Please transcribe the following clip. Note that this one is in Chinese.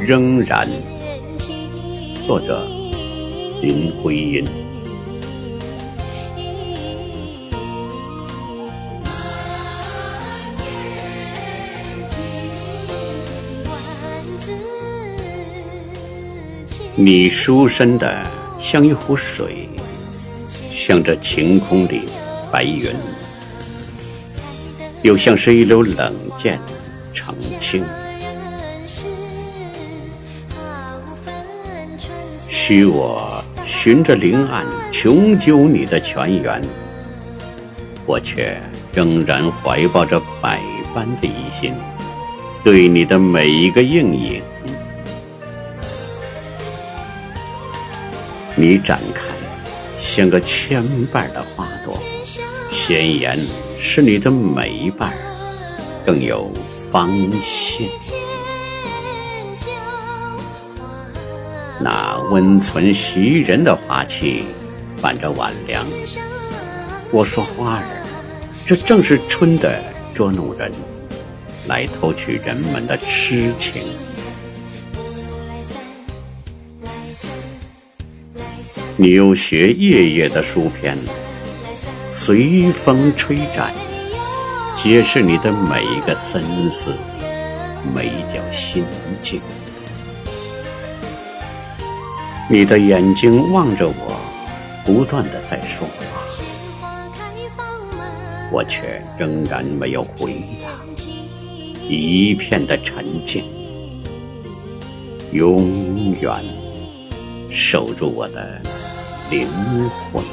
仍然，作者林徽因。你书身的像一湖水，像这晴空里白云，又像是一绺冷箭澄清。许我循着林岸穷究你的泉源，我却仍然怀抱着百般的疑心，对你的每一个应影。你展开像个千瓣的花朵，鲜艳是你的每一瓣，更有芳心。那温存袭人的花气，伴着晚凉。我说花儿，这正是春的捉弄人，来偷取人们的痴情。你又学夜夜的书篇，随风吹展，揭示你的每一个森思，每一条心境。你的眼睛望着我，不断的在说话，我却仍然没有回答，一片的沉静，永远守住我的灵魂。